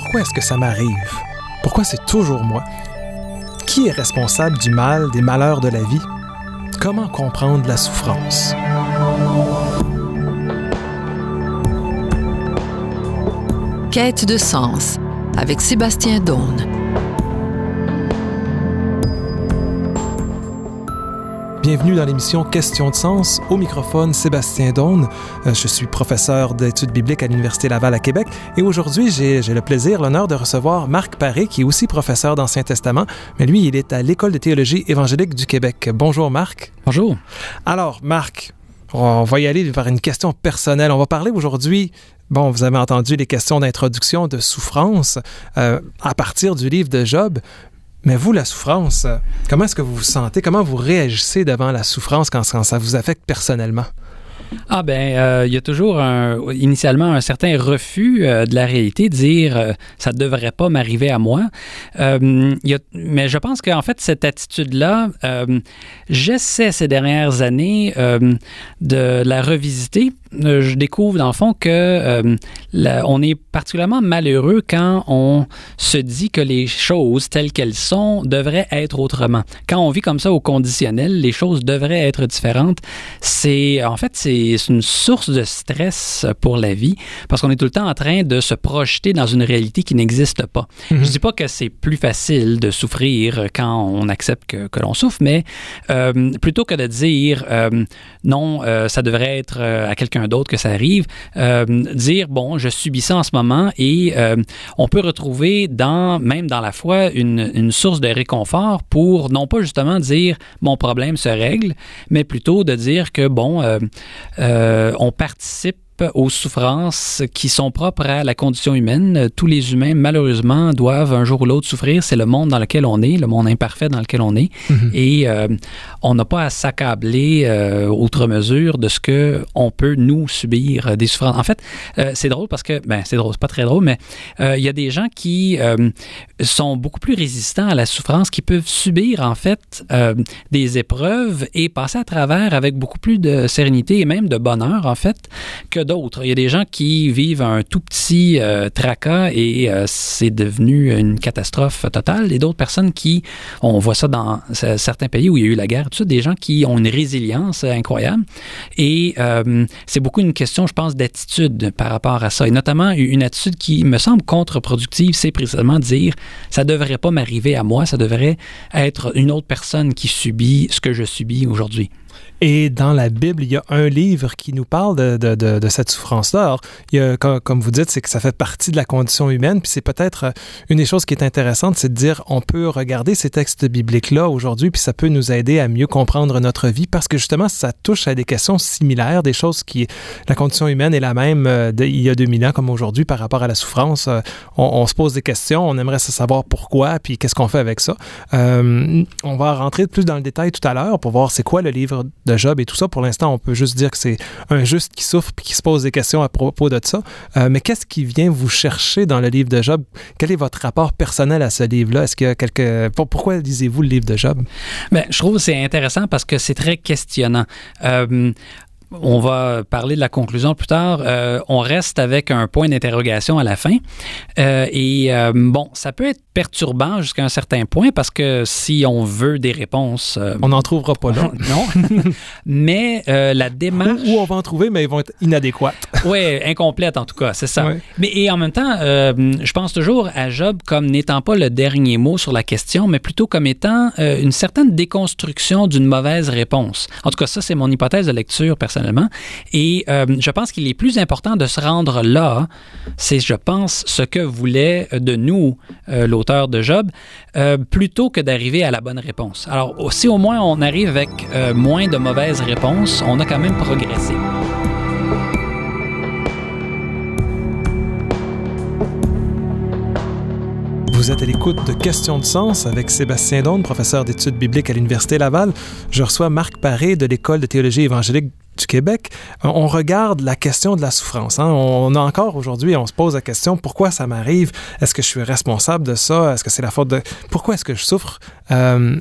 Pourquoi est-ce que ça m'arrive? Pourquoi c'est toujours moi? Qui est responsable du mal, des malheurs de la vie? Comment comprendre la souffrance? Quête de sens avec Sébastien Daune. Bienvenue dans l'émission Questions de sens. Au microphone, Sébastien Daune. Euh, je suis professeur d'études bibliques à l'Université Laval à Québec et aujourd'hui, j'ai le plaisir, l'honneur de recevoir Marc Paré, qui est aussi professeur d'Ancien Testament, mais lui, il est à l'École de théologie évangélique du Québec. Bonjour Marc. Bonjour. Alors, Marc, on va y aller vers une question personnelle. On va parler aujourd'hui Bon, vous avez entendu les questions d'introduction de souffrance euh, à partir du livre de Job, mais vous, la souffrance, comment est-ce que vous vous sentez? Comment vous réagissez devant la souffrance quand, ça vous affecte personnellement? Ah ben, euh, il y a toujours initialement un certain refus euh, de la réalité, dire euh, ça ne devrait pas m'arriver à moi. mais je pense qu'en fait cette attitude-là, j'essaie ces dernières années de la revisiter je découvre dans le fond que euh, on est particulièrement malheureux quand on se dit que les choses telles qu'elles sont devraient être autrement. Quand on vit comme ça au conditionnel, les choses devraient être différentes. C'est en fait c'est une source de stress pour la vie parce qu'on est tout le temps en train de se projeter dans une réalité qui n'existe pas. Mm-hmm. Je dis pas que c'est plus facile de souffrir quand on accepte que, que l'on souffre, mais euh, plutôt que de dire non, ça devrait être à quelqu'un d'autre que ça arrive, euh, dire bon, je subis ça en ce moment et euh, on peut retrouver dans même dans la foi une, une, source de réconfort pour non pas justement dire mon problème se règle, mais plutôt de dire que bon, euh, on participe aux souffrances qui sont propres à la condition humaine. Tous les humains, malheureusement, doivent un jour ou l'autre souffrir. C'est le monde dans lequel on est, le monde imparfait dans lequel on est. Mhm. Et euh, on n'a pas à s'accabler euh, outre mesure de ce que on peut, nous, subir des souffrances. En fait, euh, c'est drôle parce que, ben, c'est drôle, c'est pas très drôle, mais il y a des gens qui sont beaucoup plus résistants à la souffrance, qui peuvent subir, en fait, des épreuves et passer à travers avec beaucoup plus de sérénité et même de bonheur, en fait, que Il y a des gens qui vivent un tout petit euh, tracas et euh, c'est devenu une catastrophe totale. Et d'autres personnes qui, on voit ça dans certains pays où il y a eu la guerre, des gens qui ont une résilience incroyable. Et euh, c'est beaucoup une question, je pense, d'attitude par rapport à ça. Et notamment une attitude qui me semble contre-productive, c'est précisément dire ça devrait pas m'arriver à moi, ça devrait être une autre personne qui subit ce que je subis aujourd'hui. Et dans la Bible, il y a un livre qui nous parle de, de, de, de cette souffrance-là. Comme, comme, vous dites, c'est que ça fait partie de la condition humaine. Puis c'est peut-être euh, une des choses qui est intéressante, c'est de dire on peut regarder ces textes bibliques-là aujourd'hui, puis ça peut nous aider à mieux comprendre notre vie parce que justement, ça touche à des questions similaires, des choses qui. La condition humaine est la même euh, il y a 2000 ans comme aujourd'hui par rapport à la souffrance. Euh, on, se pose des questions, on aimerait savoir pourquoi, puis qu'est-ce qu'on fait avec ça. Euh, on va rentrer plus dans le détail tout à l'heure pour voir c'est quoi le livre de Job et tout ça. Pour l'instant, on peut juste dire que c'est un juste qui souffre et qui se pose des questions à propos de ça. Euh, mais qu'est-ce qui vient vous chercher dans le livre de Job? Quel est votre rapport personnel à ce livre-là? Est-ce qu'il y a. Pourquoi lisez-vous le livre de Job? Bien, je trouve que c'est intéressant parce que c'est très questionnant. Euh, on va parler de la conclusion plus tard. Euh, on reste avec un point d'interrogation à la fin. Euh, et euh, bon, ça peut être perturbant jusqu'à un certain point parce que si on veut des réponses... on n'en trouvera pas là. non. mais la démarche... Ou, on va en trouver, mais ils vont être inadéquates. oui, incomplètes en tout cas, c'est ça. Mais et en même temps, je pense toujours à Job comme n'étant pas le dernier mot sur la question, mais plutôt comme étant une certaine déconstruction d'une mauvaise réponse. En tout cas, ça, c'est mon hypothèse de lecture personnelle et euh, je pense qu'il est plus important de se rendre là. C'est, je pense, ce que voulait de nous euh, l'auteur de Job, euh, plutôt que d'arriver à la bonne réponse. Alors, si au moins on arrive avec moins de mauvaises réponses, on a quand même progressé. Vous êtes à l'écoute de Questions de sens avec Sébastien Donne, professeur d'études bibliques à l'Université Laval. Je reçois Marc Paré de l'École de théologie évangélique du Québec, euh, on regarde la question de la souffrance. Hein. On a encore aujourd'hui, on se pose la question pourquoi ça m'arrive? Est-ce que je suis responsable de ça? Est-ce que c'est la faute de pourquoi est-ce que je souffre? Euh,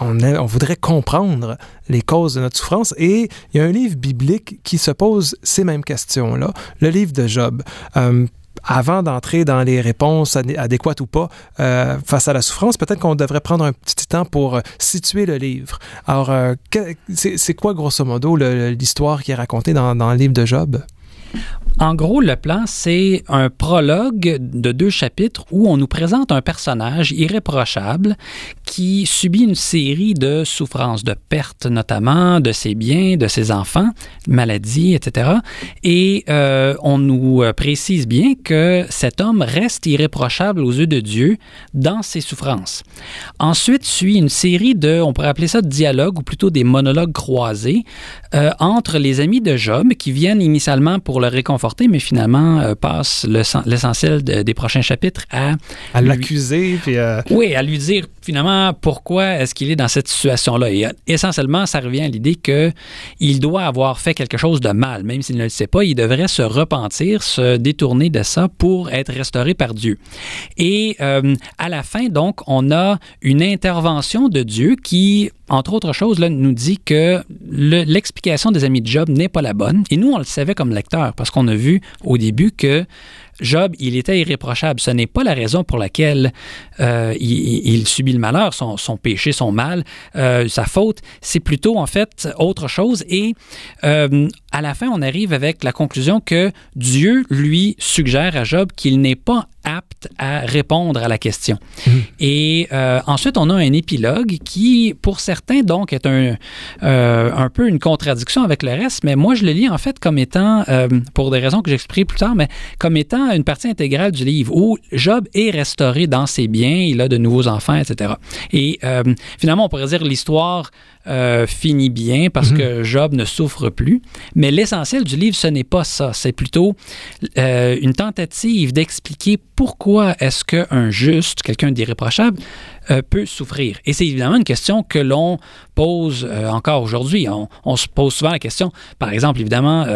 on, voudrait comprendre les causes de notre souffrance et il y a un livre biblique qui se pose ces mêmes questions-là, le livre de Job. Euh, avant d'entrer dans les réponses adéquates ou pas euh, face à la souffrance, peut-être qu'on devrait prendre un petit temps pour euh, situer le livre. Alors, euh, c'est quoi grosso modo l'histoire qui est racontée dans, dans le livre de Job? En gros, le plan, c'est un prologue de deux chapitres où on nous présente un personnage irréprochable qui subit une série de souffrances, de pertes notamment de ses biens, de ses enfants, maladies, etc. Et euh, on nous précise bien que cet homme reste irréprochable aux yeux de Dieu dans ses souffrances. Ensuite suit une série de, on pourrait appeler ça de dialogues ou plutôt des monologues croisés euh, entre les amis de Job qui viennent initialement pour le réconforter, mais finalement euh, passent l'essentiel des prochains chapitres à... À l'accuser. Euh, oui, à lui dire finalement pourquoi est-ce qu'il est dans cette situation-là. Et essentiellement, ça revient à l'idée qu'il doit avoir fait quelque chose de mal, même s'il ne le sait pas, il devrait se repentir, se détourner de ça pour être restauré par Dieu. Et à la fin, donc, on a une intervention de Dieu qui entre autres choses, là, nous dit que l'explication des amis de Job n'est pas la bonne. Et nous, on le savait comme lecteur, parce qu'on a vu au début que Job, il était irréprochable. Ce n'est pas la raison pour laquelle euh, il, subit le malheur, son, péché, son mal, euh, sa faute. C'est plutôt en fait autre chose. Et euh, à la fin, on arrive avec la conclusion que Dieu lui suggère à Job qu'il n'est pas apte à répondre à la question. Mmh. Et ensuite, on a un épilogue qui, pour certains, donc, est un, un peu une contradiction avec le reste, mais moi, je le lis en fait comme étant, pour des raisons que j'expliquerai plus tard, mais comme étant une partie intégrale du livre où Job est restauré dans ses biens, il a de nouveaux enfants, etc. Et euh, finalement, on pourrait dire l'histoire euh, finit bien parce mhm. que Job ne souffre plus. Mais l'essentiel du livre, ce n'est pas ça. C'est plutôt euh, une tentative d'expliquer pourquoi est-ce qu'un juste, quelqu'un d'irréprochable, euh, peut souffrir. Et c'est évidemment une question que l'on pose encore aujourd'hui. On, se pose souvent la question, par exemple, évidemment,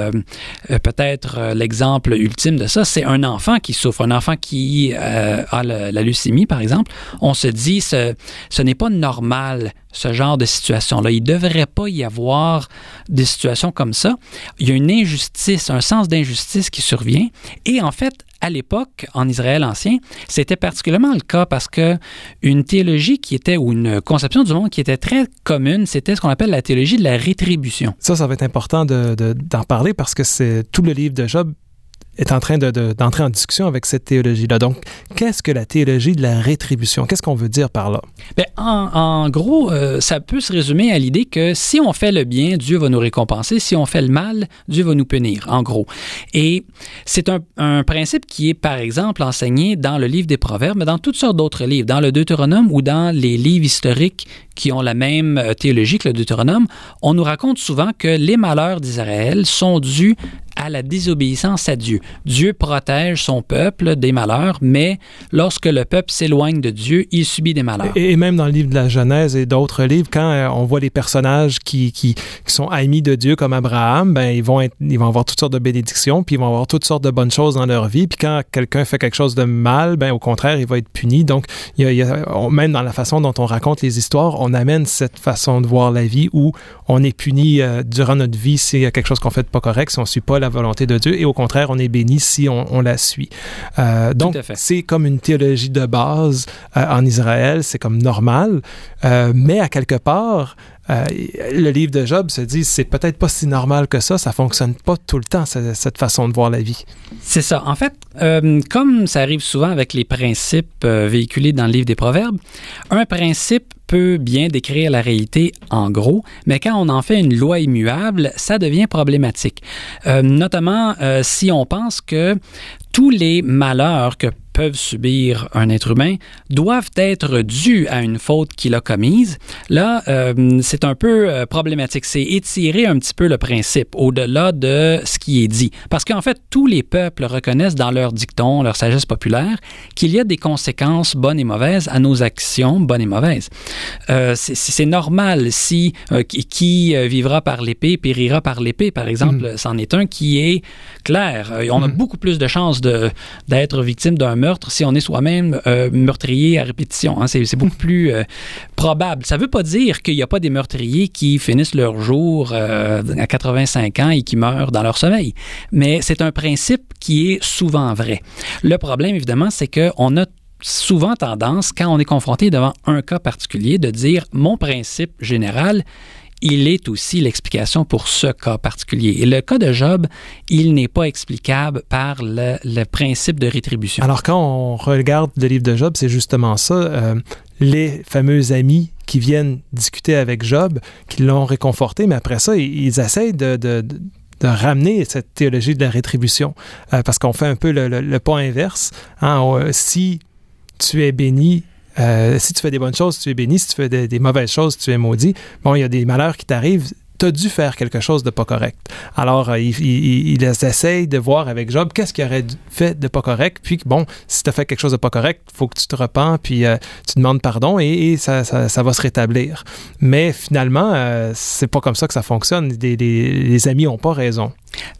peut-être l'exemple ultime de ça, c'est un enfant qui souffre, un enfant qui a la, leucémie, par exemple. On se dit, ce, ce n'est pas normal ce genre de situation-là. Il ne devrait pas y avoir des situations comme ça. Il y a une injustice, un sens d'injustice qui survient. Et en fait, à l'époque, en Israël ancien, c'était particulièrement le cas parce que une théologie qui était, ou une conception du monde qui était très commune, c'était ce qu'on appelle la théologie de la rétribution. Ça, ça va être important d'en de, parler parce que c'est tout le livre de Job est en train d'entrer en discussion avec cette théologie-là. Donc, qu'est-ce que la théologie de la rétribution? Qu'est-ce qu'on veut dire par là? Bien, en, gros, euh, ça peut se résumer à l'idée que si on fait le bien, Dieu va nous récompenser. Si on fait le mal, Dieu va nous punir, en gros. Et c'est un, un, principe qui est, par exemple, enseigné dans le livre des Proverbes, mais dans toutes sortes d'autres livres, dans le Deutéronome ou dans les livres historiques qui ont la même euh, théologie que le Deutéronome. On nous raconte souvent que les malheurs d'Israël sont dus à la désobéissance à Dieu. Dieu protège son peuple des malheurs, mais lorsque le peuple s'éloigne de Dieu, il subit des malheurs. Et, même dans le livre de la Genèse et d'autres livres, quand euh, on voit les personnages qui, qui, sont amis de Dieu comme Abraham, ben, ils, vont ils vont avoir toutes sortes de bénédictions, puis ils vont avoir toutes sortes de bonnes choses dans leur vie. Puis quand quelqu'un fait quelque chose de mal, ben, au contraire, il va être puni. Donc, même dans la façon dont on raconte les histoires, on amène cette façon de voir la vie où on est puni euh, durant notre vie s'il y a quelque chose qu'on fait de pas correct, si on ne suit pas la volonté de Dieu, et au contraire, on est béni si on, la suit. Euh, donc, c'est comme une théologie de base euh, en Israël, c'est comme normal, mais à quelque part, le livre de Job se dit c'est peut-être pas si normal que ça, ça fonctionne pas tout le temps cette, façon de voir la vie. C'est ça. En fait, comme ça arrive souvent avec les principes véhiculés dans le livre des Proverbes, un principe peut bien décrire la réalité en gros, mais quand on en fait une loi immuable, ça devient problématique. Euh, notamment euh, si on pense que tous les malheurs que peuvent subir un être humain doivent être dus à une faute qu'il a commise, là, euh, c'est un peu problématique. C'est étirer un petit peu le principe au-delà de ce qui est dit. Parce qu'en fait, tous les peuples reconnaissent dans leur dicton, leur sagesse populaire, qu'il y a des conséquences bonnes et mauvaises à nos actions bonnes et mauvaises. Euh, c'est normal si qui vivra par l'épée périra par l'épée, par exemple, mm. c'en est un qui est clair. On a mm. beaucoup plus de chances d'être victime d'un meurtre si on est soi-même euh, meurtrier à répétition. Hein. C'est beaucoup plus euh, probable. Ça ne veut pas dire qu'il n'y a pas des meurtriers qui finissent leur jour euh, à 85 ans et qui meurent dans leur sommeil. Mais c'est un principe qui est souvent vrai. Le problème, évidemment, c'est qu'on a souvent tendance, quand on est confronté devant un cas particulier, de dire mon principe général, il est aussi l'explication pour ce cas particulier. Et le cas de Job, il n'est pas explicable par le, principe de rétribution. Alors quand on regarde le livre de Job, c'est justement ça. Euh, les fameux amis qui viennent discuter avec Job, qui l'ont réconforté, mais après ça, ils, essayent de, ramener cette théologie de la rétribution, euh, parce qu'on fait un peu le, point inverse. Hein, si tu es béni, euh, si tu fais des bonnes choses, tu es béni. Si tu fais des, mauvaises choses, tu es maudit. Bon, il y a des malheurs qui t'arrivent. Tu as dû faire quelque chose de pas correct. Alors, euh, ils, essayent de voir avec Job qu'est-ce qu'il aurait fait de pas correct. Puis, bon, si tu as fait quelque chose de pas correct, il faut que tu te repens, puis euh, tu demandes pardon et, ça, va se rétablir. Mais finalement, c'est pas comme ça que ça fonctionne. les amis n'ont pas raison.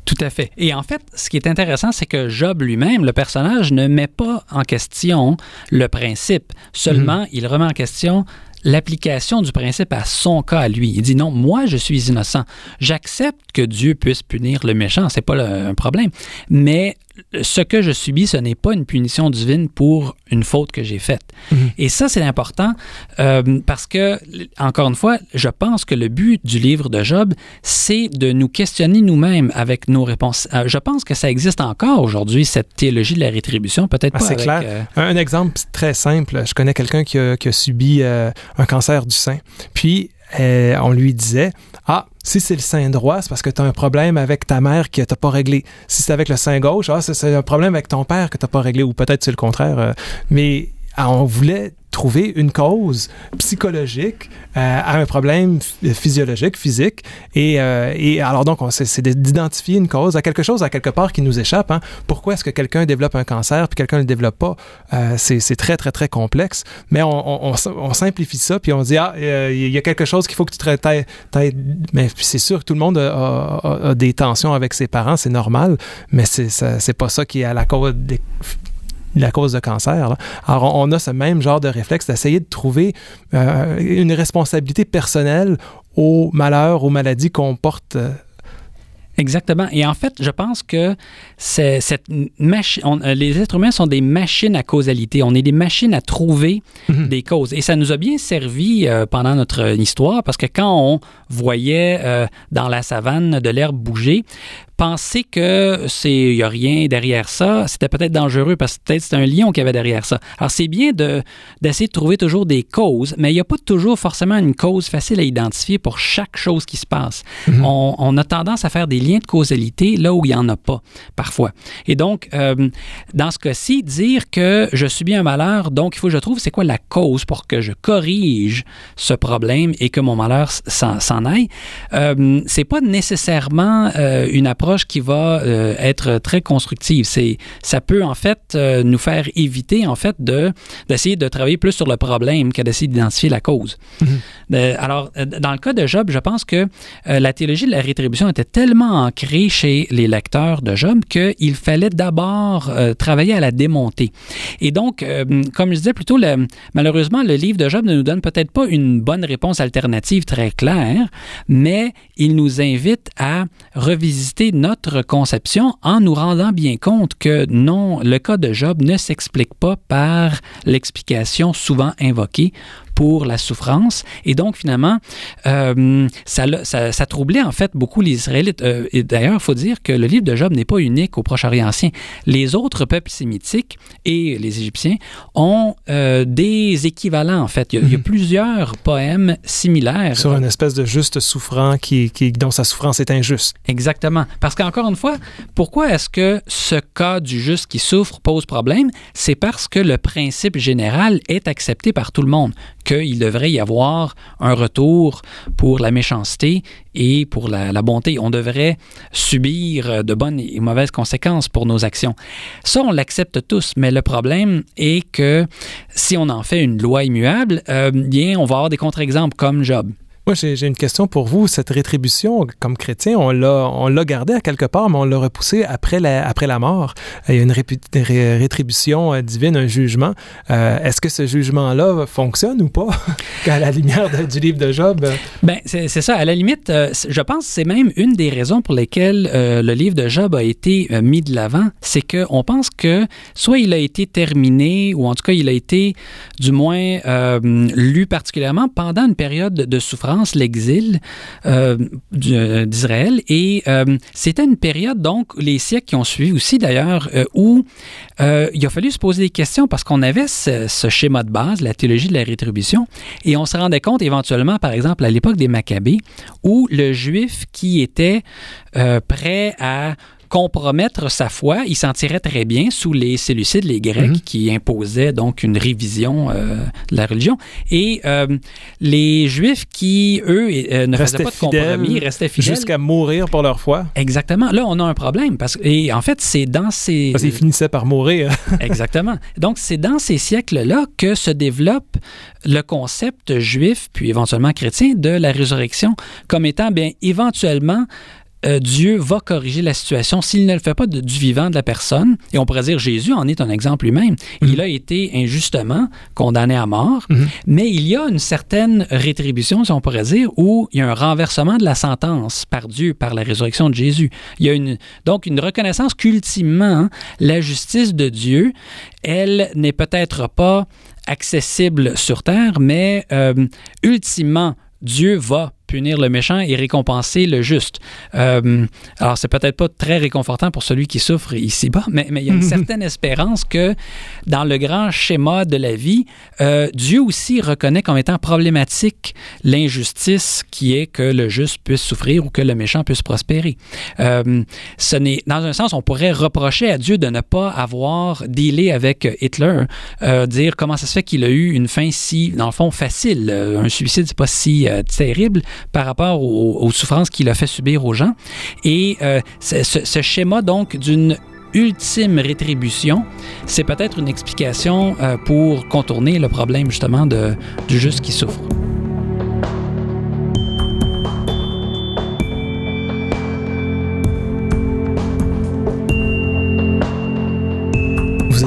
Tout à fait. Et en fait, ce qui est intéressant, c'est que Job lui-même, le personnage, ne met pas en question le principe. Seulement, mhm. il remet en question l'application du principe à son cas à lui. Il dit non, moi je suis innocent. J'accepte que Dieu puisse punir le méchant, c'est pas un problème. Mais ce que je subis, ce n'est pas une punition divine pour une faute que j'ai faite. Mhm. Et ça, c'est important euh, parce que, encore une fois, je pense que le but du livre de Job, c'est de nous questionner nous-mêmes avec nos réponses. Euh, je pense que ça existe encore aujourd'hui, cette théologie de la rétribution, peut-être ah, pas. C'est clair. Euh, un exemple très simple. Je connais quelqu'un qui, qui a, subi un cancer du sein. Puis, on lui disait Ah, si c'est le sein droit, c'est parce que tu as un problème avec ta mère que tu pas réglé. Si c'est avec le sein gauche, ah, c'est un problème avec ton père que tu pas réglé, ou peut-être c'est le contraire. Euh, mais ah, on voulait trouver une cause psychologique euh, à un problème physiologique, physique. Et, euh, et alors donc, c'est d'identifier une cause à quelque chose, à quelque part qui nous échappe. Hein. Pourquoi est-ce que quelqu'un développe un cancer puis quelqu'un ne le développe pas? Euh, c'est très, très, très complexe. Mais on, on, simplifie ça puis on dit, ah, il y a quelque chose qu'il faut que tu traites. Mais c'est sûr que tout le monde a, a, des tensions avec ses parents, c'est normal, mais c'est pas ça qui est à la cause des la cause de cancer. Alors, on a ce même genre de réflexe d'essayer de trouver euh, une responsabilité personnelle aux malheurs, aux maladies qu'on porte. Euh. Exactement. Et en fait, je pense que cette machine, euh, les êtres humains sont des machines à causalité. On est des machines à trouver mhm. des causes. Et ça nous a bien servi pendant notre histoire parce que quand on voyait dans la savane de l'herbe bouger, penser que c'est il y a rien derrière ça, c'était peut-être dangereux parce que peut-être c'est un lion qui avait derrière ça. Alors c'est bien de d'essayer de trouver toujours des causes, mais il n'y a pas toujours forcément une cause facile à identifier pour chaque chose qui se passe. Mhm. on, a tendance à faire des liens de causalité là où il y en a pas parfois. Et donc euh, dans ce cas-ci, dire que je subis un malheur, donc il faut que je trouve c'est quoi la cause pour que je corrige ce problème et que mon malheur s'en aille. Euh, c'est pas nécessairement euh, une approche qui va euh, être très constructive. C'est, ça peut en fait euh, nous faire éviter en fait de d'essayer de travailler plus sur le problème qu'à d'essayer d'identifier la cause. Alors, euh, dans le cas de Job, je pense que la théologie de la rétribution était tellement ancrée chez les lecteurs de Job qu'il fallait d'abord travailler à la démonter. Et donc, comme je disais plutôt, le, malheureusement, le livre de Job ne nous donne peut-être pas une bonne réponse alternative très claire, mais il nous invite à revisiter notre conception en nous rendant bien compte que non, le cas de Job ne s'explique pas par l'explication souvent invoquée pour la souffrance. Et donc, finalement, euh, ça, ça, troublait en fait beaucoup les Israélites. Euh, et d'ailleurs, il faut dire que le livre de Job n'est pas unique au Proche-Orient ancien. Les autres peuples sémitiques et les Égyptiens ont euh, des équivalents, en fait. Il y, a, mhm. plusieurs poèmes similaires. Sur une espèce de juste souffrant qui, qui, dont sa souffrance est injuste. Exactement. Parce qu'encore une fois, pourquoi est-ce que ce cas du juste qui souffre pose problème? C'est parce que le principe général est accepté par tout le monde qu'il devrait y avoir un retour pour la méchanceté et pour la, bonté. On devrait subir de bonnes et mauvaises conséquences pour nos actions. Ça, on l'accepte tous, mais le problème est que si on en fait une loi immuable, euh, bien, on va avoir des contre-exemples comme Job. Moi, j'ai une question pour vous. Cette rétribution, comme chrétien, on l'a, gardée à quelque part, mais on l'a repoussée après la, après la mort. Il y a une rétribution euh, divine, un jugement. Euh, est-ce que ce jugement-là fonctionne ou pas? À la lumière du livre de Job? Ben, c'est, ça. À la limite, euh, je pense que c'est même une des raisons pour lesquelles le livre de Job a été mis de l'avant. C'est qu'on pense que soit il a été terminé, ou en tout cas, il a été du moins lu particulièrement pendant une période de souffrance l'exil euh, euh, d'Israël. Et euh, c'était une période, donc, les siècles qui ont suivi aussi d'ailleurs, où il a fallu se poser des questions parce qu'on avait ce, ce, schéma de base, la théologie de la rétribution, et on se rendait compte éventuellement, par exemple, à l'époque des Maccabées, où le juif qui était prêt à compromettre sa foi, il s'en tirait très bien sous les Séleucides, les Grecs, mhm. qui imposaient donc une révision euh, de la religion. Et euh, les Juifs qui, eux, euh, ne faisaient pas de compromis, restaient fidèles. Jusqu'à mourir pour leur foi. Exactement. Là, on a un problème. Parce, et en fait, c'est dans ces... Parce qu'ils finissaient par mourir. Exactement. Donc, c'est dans ces siècles-là que se développe le concept juif, puis éventuellement chrétien, de la résurrection comme étant, bien, éventuellement, euh, Dieu va corriger la situation s'il ne le fait pas du vivant de la personne. Et on pourrait dire Jésus en est un exemple lui-même. Mhm. Il a été injustement condamné à mort, mhm. mais il y a une certaine rétribution, si on pourrait dire, où il y a un renversement de la sentence par Dieu, par la résurrection de Jésus. Il y a une, donc une reconnaissance qu'ultimement, la justice de Dieu, elle n'est peut-être pas accessible sur terre, mais euh, ultimement, Dieu va punir le méchant et récompenser le juste. Euh, alors, c'est peut-être pas très réconfortant pour celui qui souffre ici-bas, mais, mais il y a une certaine espérance que dans le grand schéma de la vie, euh, Dieu aussi reconnaît comme étant problématique l'injustice qui est que le juste puisse souffrir ou que le méchant puisse prospérer. Euh, ce n'est, dans un sens, on pourrait reprocher à Dieu de ne pas avoir dealé avec Hitler, euh, dire comment ça se fait qu'il a eu une fin si, dans le fond, facile. Un suicide, c'est pas si terrible par rapport aux, souffrances qu'il a fait subir aux gens. Et euh, ce, schéma, donc, d'une ultime rétribution, c'est peut-être une explication euh, pour contourner le problème, justement, du juste qui souffre.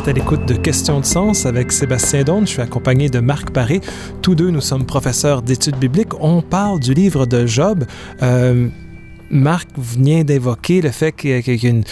À l'écoute de Questions de sens avec Sébastien Donne. Je suis accompagné de Marc Paré. Tous deux, nous sommes professeurs d'études bibliques. On parle du livre de Job. Euh, Marc vient d'évoquer le fait qu'il y a une,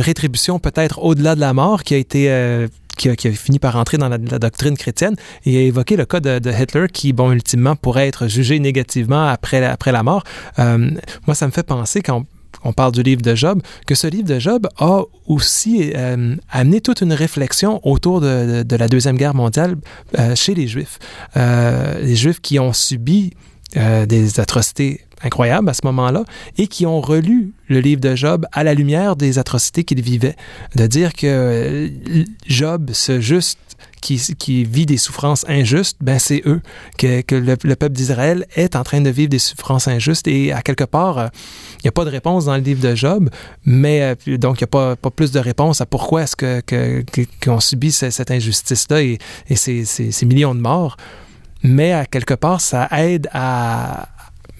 rétribution peut-être au-delà de la mort qui a été euh, qui, a, fini par entrer dans la, doctrine chrétienne et a évoqué le cas de, Hitler qui, bon, ultimement pourrait être jugé négativement après, après la mort. Euh, moi, ça me fait penser quand on parle du livre de Job, que ce livre de Job a aussi euh, amené toute une réflexion autour de, la Deuxième Guerre mondiale euh, chez les Juifs. Euh, les Juifs qui ont subi des atrocités incroyables à ce moment-là et qui ont relu le livre de Job à la lumière des atrocités qu'ils vivaient. De dire que Job, ce juste qui, vit des souffrances injustes, ben c'est eux, que, le, peuple d'Israël est en train de vivre des souffrances injustes et à quelque part, euh, il n'y a pas de réponse dans le livre de Job, mais euh, donc il n'y a pas, plus de réponse à pourquoi est-ce qu'on que, subit cette, injustice-là et, ces, ces, millions de morts. Mais à quelque part, ça aide à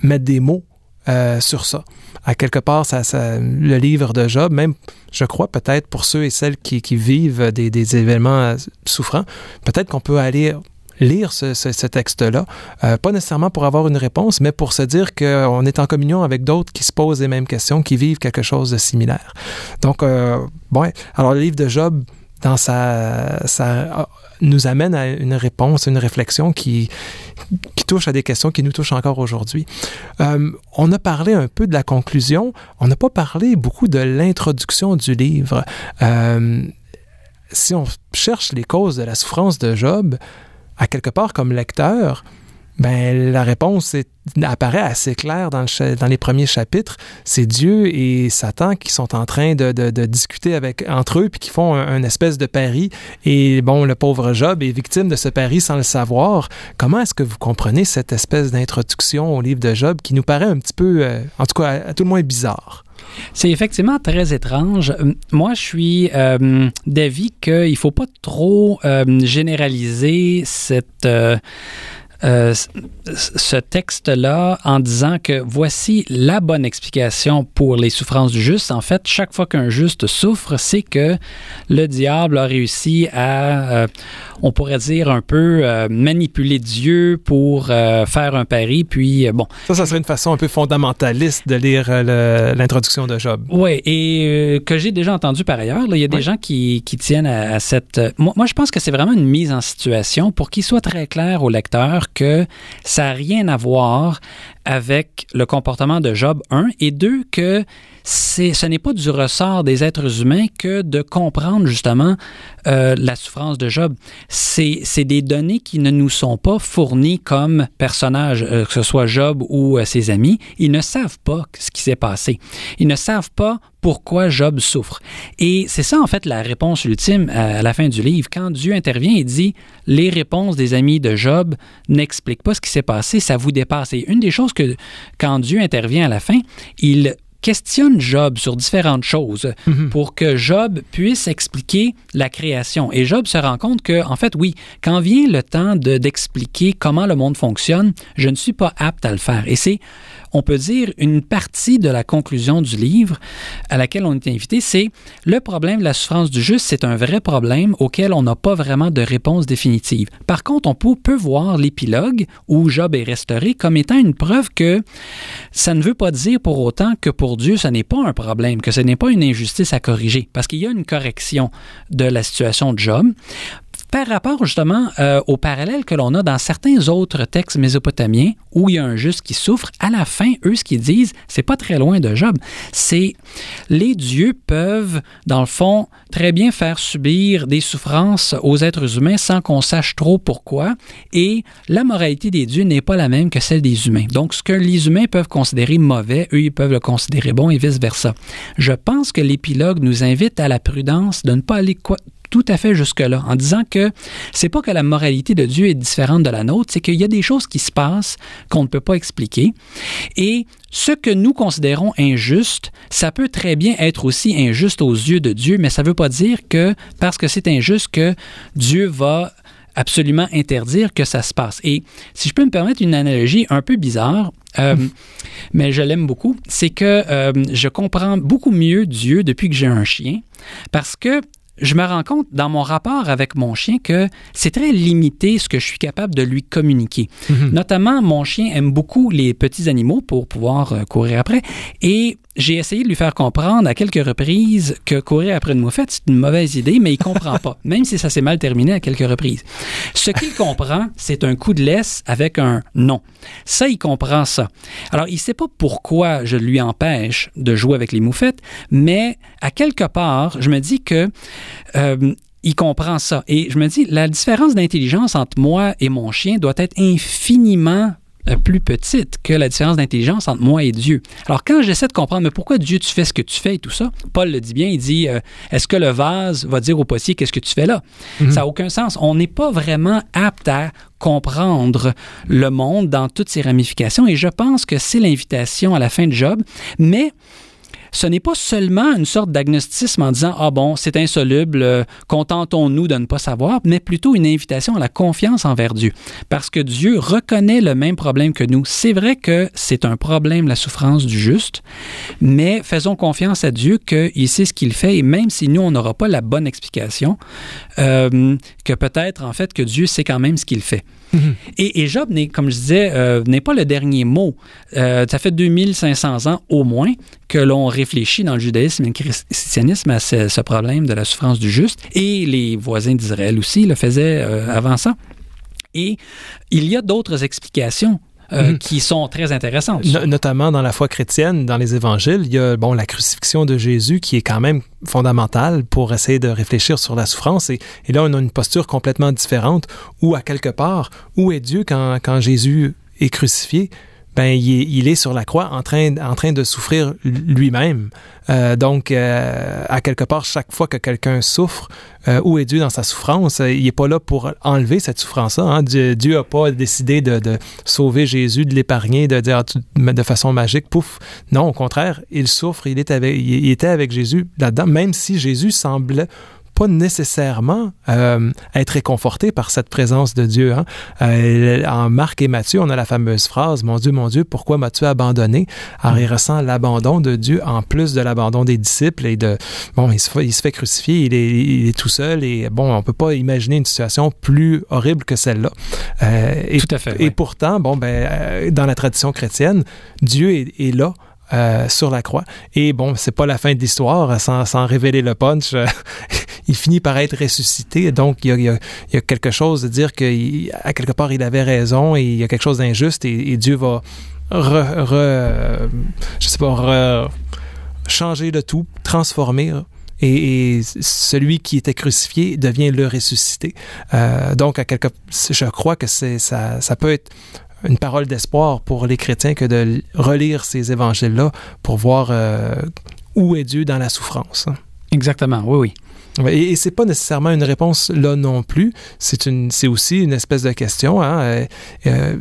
mettre des mots euh, sur ça. À quelque part, ça, le livre de Job, même, je crois, peut-être pour ceux et celles qui, vivent des, événements euh, souffrants, peut-être qu'on peut aller lire ce, texte-là, euh, pas nécessairement pour avoir une réponse, mais pour se dire qu'on est en communion avec d'autres qui se posent les mêmes questions, qui vivent quelque chose de similaire. Donc, bon, alors le livre de Job, dans sa, sa, nous amène à une réponse, une réflexion qui, qui touche à des questions qui nous touchent encore aujourd'hui. Euh, on a parlé un peu de la conclusion, on n'a pas parlé beaucoup de l'introduction du livre. Euh, si on cherche les causes de la souffrance de Job, à quelque part comme lecteur, ben, la réponse apparaît assez claire dans, les premiers chapitres. C'est Dieu et Satan qui sont en train de, discuter entre eux, puis qui font un, espèce de pari. Et bon, le pauvre Job est victime de ce pari sans le savoir. Comment est-ce que vous comprenez cette espèce d'introduction au livre de Job qui nous paraît un petit peu, euh, en tout cas, à, tout le moins bizarre? C'est effectivement très étrange. Moi, je suis euh, d'avis qu'il ne faut pas trop euh, généraliser cette ce texte-là en disant que voici la bonne explication pour les souffrances du juste. En fait, chaque fois qu'un juste souffre, c'est que le diable a réussi à, euh, on pourrait dire, un peu euh, manipuler Dieu pour faire un pari. Puis, bon. Ça, ça serait une façon un peu fondamentaliste de lire l'introduction de Job. Oui, et que j'ai déjà entendu par ailleurs. il y a des gens qui, qui tiennent à, à cette... Moi, moi, je pense que c'est vraiment une mise en situation pour qu'il soit très clair au lecteur que ça n'a rien à voir avec le comportement de Job 1 et 2 que ce n'est pas du ressort des êtres humains que de comprendre justement euh, la souffrance de Job. C'est des données qui ne nous sont pas fournies comme personnages, euh, que ce soit Job ou euh, ses amis. Ils ne savent pas ce qui s'est passé. Ils ne savent pas pourquoi Job souffre. Et c'est ça, en fait, la réponse ultime à la fin du livre. Quand Dieu intervient et dit les réponses des amis de Job n'expliquent pas ce qui s'est passé, ça vous dépasse. Et une des choses que, quand Dieu intervient à la fin, il questionne Job sur différentes choses mhm. pour que Job puisse expliquer la création. Et Job se rend compte que, en fait, oui, quand vient le temps d'expliquer comment le monde fonctionne, je ne suis pas apte à le faire. Et c'est, on peut dire, une partie de la conclusion du livre à laquelle on est invité, c'est le problème de la souffrance du juste, c'est un vrai problème auquel on n'a pas vraiment de réponse définitive. Par contre, on peut, voir l'épilogue où Job est restauré comme étant une preuve que ça ne veut pas dire pour autant que pour Dieu, ce n'est pas un problème, que ce n'est pas une injustice à corriger, parce qu'il y a une correction de la situation de Job par rapport justement euh, au parallèle que l'on a dans certains autres textes mésopotamiens où il y a un juste qui souffre, à la fin, eux, ce qu'ils disent, c'est pas très loin de Job. C'est les dieux peuvent, dans le fond, très bien faire subir des souffrances aux êtres humains sans qu'on sache trop pourquoi, et la moralité des dieux n'est pas la même que celle des humains. Donc, ce que les humains peuvent considérer mauvais, eux, ils peuvent le considérer bon et vice-versa. Je pense que l'épilogue nous invite à la prudence de ne pas aller tout à fait jusque-là, en disant que c'est pas que la moralité de Dieu est différente de la nôtre, c'est qu'il y a des choses qui se passent qu'on ne peut pas expliquer. Et ce que nous considérons injuste, ça peut très bien être aussi injuste aux yeux de Dieu, mais ça ne veut pas dire que parce que c'est injuste que Dieu va absolument interdire que ça se passe. Et si je peux me permettre une analogie un peu bizarre, euh, mais je l'aime beaucoup, c'est que euh, je comprends beaucoup mieux Dieu depuis que j'ai un chien, parce que je me rends compte dans mon rapport avec mon chien que c'est très limité ce que je suis capable de lui communiquer. Mhm. Notamment, mon chien aime beaucoup les petits animaux pour pouvoir euh, courir après et j'ai essayé de lui faire comprendre à quelques reprises que courir après une moufette, c'est une mauvaise idée, mais il comprend pas, même si ça s'est mal terminé à quelques reprises. Ce qu'il comprend, c'est un coup de laisse avec un non. Ça, il comprend ça. Alors, il sait pas pourquoi je lui empêche de jouer avec les moufettes, mais à quelque part, je me dis que euh, il comprend ça. Et je me dis, la différence d'intelligence entre moi et mon chien doit être infiniment plus petite que la différence d'intelligence entre moi et Dieu. Alors quand j'essaie de comprendre mais pourquoi Dieu tu fais ce que tu fais et tout ça, Paul le dit bien, il dit euh, est-ce que le vase va dire au potier qu'est-ce que tu fais là? Mhm. Ça n'a aucun sens. On n'est pas vraiment apte à comprendre le monde dans toutes ses ramifications et je pense que c'est l'invitation à la fin de Job, mais ce n'est pas seulement une sorte d'agnosticisme en disant Ah bon, c'est insoluble, euh, contentons-nous de ne pas savoir, mais plutôt une invitation à la confiance envers Dieu. Parce que Dieu reconnaît le même problème que nous. C'est vrai que c'est un problème, la souffrance du juste, mais faisons confiance à Dieu qu'il sait ce qu'il fait et même si nous, on n'aura pas la bonne explication, euh, que peut-être en fait que Dieu sait quand même ce qu'il fait. Et, Job, comme je disais, euh, n'est pas le dernier mot. Euh, ça fait 2500 ans au moins que l'on réfléchit dans le judaïsme et le christianisme à ce, problème de la souffrance du juste. Et les voisins d'Israël aussi le faisaient euh, avant ça. Et il y a d'autres explications euh, mhm. qui sont très intéressantes. notamment dans la foi chrétienne, dans les évangiles, il y a bon, la crucifixion de Jésus qui est quand même fondamentale pour essayer de réfléchir sur la souffrance. Et, et là, on a une posture complètement différente où, à quelque part, où est Dieu quand, quand Jésus est crucifié? Ben il est, sur la croix en train, en train de souffrir lui-même. Euh, donc, euh, à quelque part, chaque fois que quelqu'un souffre, euh, où est Dieu dans sa souffrance? Il n'est pas là pour enlever cette souffrance-là. Hein. Dieu n'a pas décidé de, de, sauver Jésus, de l'épargner, de dire de façon magique, pouf. Non, au contraire, il souffre, il, il était avec Jésus là-dedans, même si Jésus semblait pas nécessairement euh, être réconforté par cette présence de Dieu. Hein. Euh, en Marc et Matthieu, on a la fameuse phrase Mon Dieu, mon Dieu, pourquoi m'as-tu abandonné? Alors il ressent l'abandon de Dieu en plus de l'abandon des disciples et de bon, il se fait, il se fait crucifier, il est, il est, tout seul et bon, on peut pas imaginer une situation plus horrible que celle-là. Euh, et, tout à fait. Et pourtant, bon, ben, dans la tradition chrétienne, Dieu est, est là. Euh, sur la croix. Et bon, c'est pas la fin de l'histoire, sans, sans, révéler le punch. il finit par être ressuscité. Donc, il y a, il y a, quelque chose de dire qu'à quelque part, il avait raison et il y a quelque chose d'injuste et, et, Dieu va re, re, je sais pas, re, changer le tout, transformer. Et, celui qui était crucifié devient le ressuscité. Euh, donc, à quelque, je crois que ça, ça peut être une parole d'espoir pour les chrétiens que de relire ces évangiles-là pour voir euh, où est Dieu dans la souffrance. Exactement, oui, oui. Et, et c'est pas nécessairement une réponse là non plus. C'est une, c'est aussi une espèce de question. Hein? Euh, euh,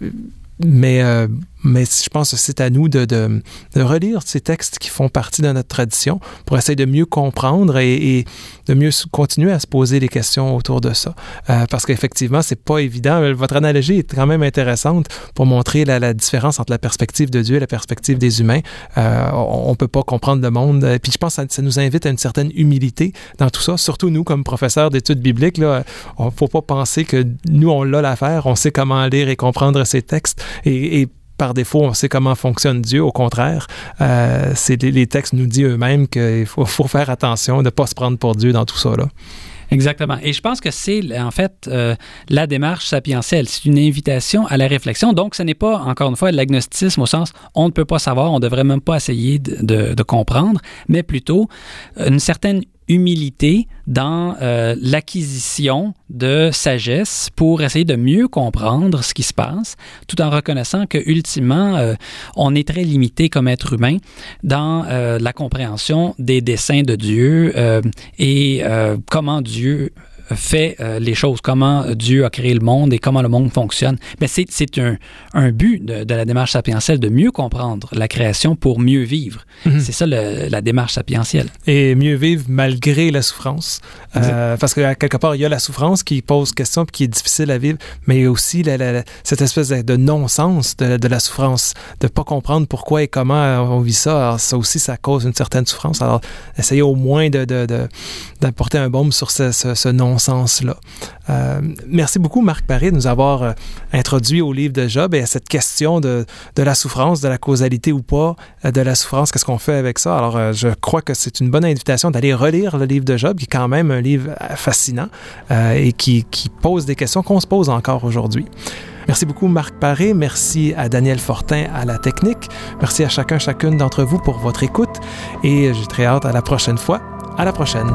mais euh, mais je pense que c'est à nous de, de, de, relire ces textes qui font partie de notre tradition pour essayer de mieux comprendre et, et de mieux continuer à se poser des questions autour de ça. Euh, parce qu'effectivement, c'est pas évident. Votre analogie est quand même intéressante pour montrer la, la différence entre la perspective de Dieu et la perspective des humains. Euh, on, on peut pas comprendre le monde. Et puis je pense que ça, ça, nous invite à une certaine humilité dans tout ça. Surtout nous, comme professeurs d'études bibliques, là, on faut pas penser que nous, on l'a l'affaire, on sait comment lire et comprendre ces textes. Et, et par défaut, on sait comment fonctionne Dieu. Au contraire, euh, les, textes nous disent eux-mêmes qu'il faut, faire attention de ne pas se prendre pour Dieu dans tout ça. Là. Exactement. Et je pense que c'est en fait euh, la démarche sapientielle. C'est une invitation à la réflexion. Donc, ce n'est pas, encore une fois, l'agnosticisme au sens on ne peut pas savoir, on ne devrait même pas essayer de, de, de comprendre, mais plutôt une certaine humilité dans euh, l'acquisition de sagesse pour essayer de mieux comprendre ce qui se passe, tout en reconnaissant que ultimement, euh, on est très limité comme être humain dans euh, la compréhension des desseins de Dieu et comment Dieu fait euh, les choses, comment Dieu a créé le monde et comment le monde fonctionne. Mais c'est, un, un but de, de, la démarche sapientielle de mieux comprendre la création pour mieux vivre. Mm-hmm. C'est ça le, la démarche sapientielle. Et mieux vivre malgré la souffrance. Euh, parce que quelque part, il y a la souffrance qui pose question et qui est difficile à vivre, mais il y a aussi la, la, cette espèce de non-sens de, de, la souffrance, de ne pas comprendre pourquoi et comment on vit ça. Alors, ça aussi, ça cause une certaine souffrance. Alors, essayez au moins de, de, d'apporter un baume sur ce, ce, ce non sens-là. Euh, merci beaucoup, Marc Paré, de nous avoir euh, introduit au livre de Job et à cette question de, la souffrance, de la causalité ou pas euh, de la souffrance. Qu'est-ce qu'on fait avec ça? Alors, je crois que c'est une bonne invitation d'aller relire le livre de Job, qui est quand même un livre fascinant et qui, qui pose des questions qu'on se pose encore aujourd'hui. Merci beaucoup, Marc Paré. Merci à Daniel Fortin à la technique. Merci à chacun, chacune d'entre vous pour votre écoute. Et j'ai très hâte à la prochaine fois. À la prochaine.